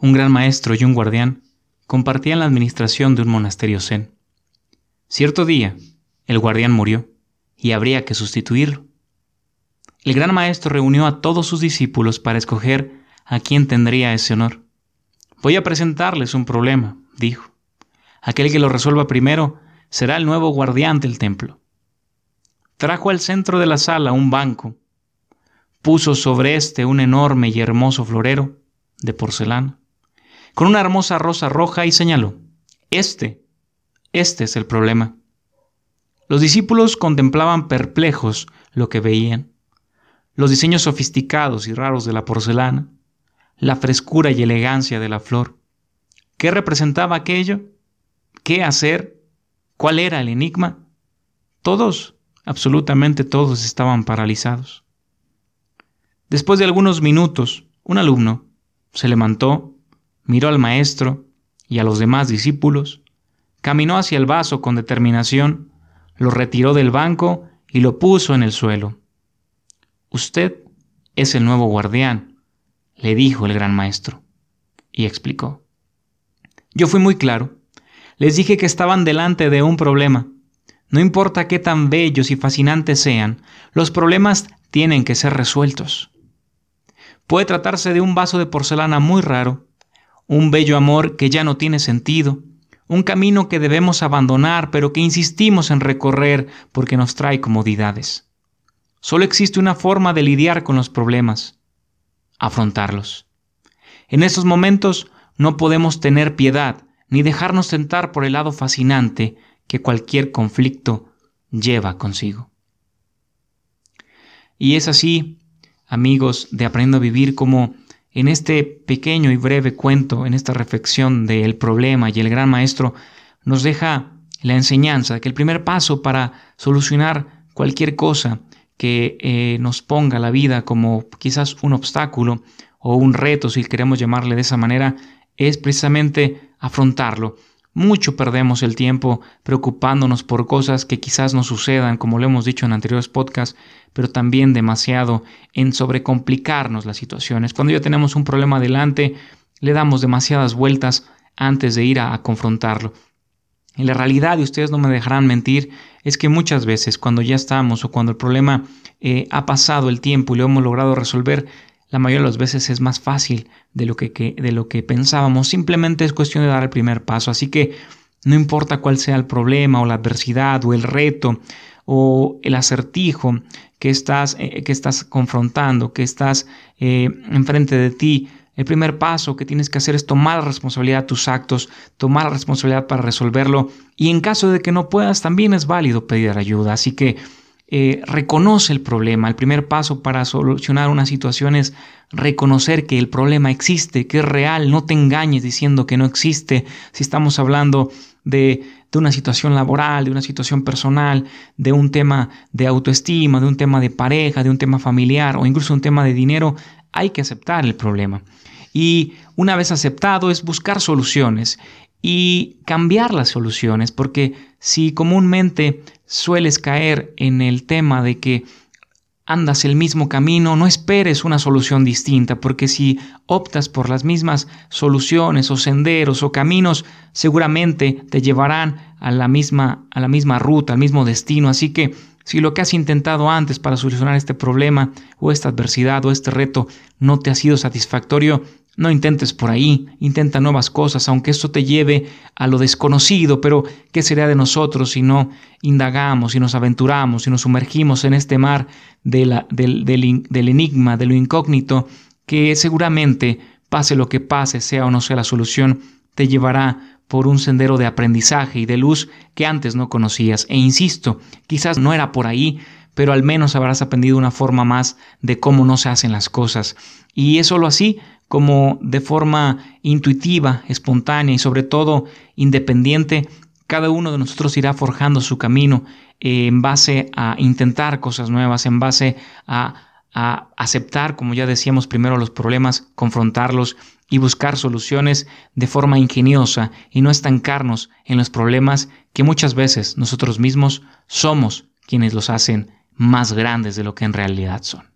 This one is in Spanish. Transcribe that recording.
un gran maestro y un guardián compartían la administración de un monasterio zen. Cierto día, el guardián murió y habría que sustituirlo. El gran maestro reunió a todos sus discípulos para escoger a quién tendría ese honor. Voy a presentarles un problema, dijo. Aquel que lo resuelva primero será el nuevo guardián del templo. Trajo al centro de la sala un banco, puso sobre éste un enorme y hermoso florero de porcelana, con una hermosa rosa roja y señaló, Este, este es el problema. Los discípulos contemplaban perplejos lo que veían, los diseños sofisticados y raros de la porcelana, la frescura y elegancia de la flor. ¿Qué representaba aquello? ¿Qué hacer? ¿Cuál era el enigma? Todos, absolutamente todos estaban paralizados. Después de algunos minutos, un alumno se levantó, miró al maestro y a los demás discípulos, caminó hacia el vaso con determinación, lo retiró del banco y lo puso en el suelo. Usted es el nuevo guardián, le dijo el gran maestro, y explicó. Yo fui muy claro. Les dije que estaban delante de un problema. No importa qué tan bellos y fascinantes sean, los problemas tienen que ser resueltos. Puede tratarse de un vaso de porcelana muy raro, un bello amor que ya no tiene sentido, un camino que debemos abandonar pero que insistimos en recorrer porque nos trae comodidades. Solo existe una forma de lidiar con los problemas, afrontarlos. En estos momentos no podemos tener piedad ni dejarnos tentar por el lado fascinante que cualquier conflicto lleva consigo. Y es así amigos de Aprendiendo a Vivir, como en este pequeño y breve cuento, en esta reflexión del problema y el gran maestro, nos deja la enseñanza que el primer paso para solucionar cualquier cosa que eh, nos ponga la vida como quizás un obstáculo o un reto, si queremos llamarle de esa manera, es precisamente afrontarlo. Mucho perdemos el tiempo preocupándonos por cosas que quizás no sucedan, como lo hemos dicho en anteriores podcasts, pero también demasiado en sobrecomplicarnos las situaciones. Cuando ya tenemos un problema adelante, le damos demasiadas vueltas antes de ir a, confrontarlo. En la realidad, y ustedes no me dejarán mentir, es que muchas veces cuando ya estamos o cuando el problema eh, ha pasado el tiempo y lo hemos logrado resolver, la mayoría de las veces es más fácil de lo que, de lo que pensábamos. Simplemente es cuestión de dar el primer paso. Así que no importa cuál sea el problema o la adversidad o el reto o el acertijo que estás, eh, que estás confrontando, que estás eh, enfrente de ti, el primer paso que tienes que hacer es tomar responsabilidad de tus actos, tomar responsabilidad para resolverlo y en caso de que no puedas también es válido pedir ayuda. Así que eh, reconoce el problema. El primer paso para solucionar una situación es reconocer que el problema existe, que es real. No te engañes diciendo que no existe. Si estamos hablando de, de una situación laboral, de una situación personal, de un tema de autoestima, de un tema de pareja, de un tema familiar o incluso un tema de dinero, hay que aceptar el problema. Y una vez aceptado es buscar soluciones y cambiar las soluciones, porque si comúnmente sueles caer en el tema de que andas el mismo camino, no esperes una solución distinta, porque si optas por las mismas soluciones o senderos o caminos, seguramente te llevarán a la misma, a la misma ruta, al mismo destino. Así que si lo que has intentado antes para solucionar este problema o esta adversidad o este reto no te ha sido satisfactorio, no intentes por ahí, intenta nuevas cosas, aunque esto te lleve a lo desconocido, pero ¿qué sería de nosotros si no indagamos, si nos aventuramos, si nos sumergimos en este mar del, del enigma, de lo incógnito, que seguramente, pase lo que pase, sea o no sea la solución, te llevará por un sendero de aprendizaje y de luz que antes no conocías. E insisto, quizás no era por ahí, pero al menos habrás aprendido una forma más de cómo no se hacen las cosas. Y es solo así como de forma intuitiva, espontánea y sobre todo independiente, cada uno de nosotros irá forjando su camino en base a intentar cosas nuevas, en base a, a aceptar, como ya decíamos primero, los problemas, confrontarlos y buscar soluciones de forma ingeniosa y no estancarnos en los problemas que muchas veces nosotros mismos somos quienes los hacen más grandes de lo que en realidad son.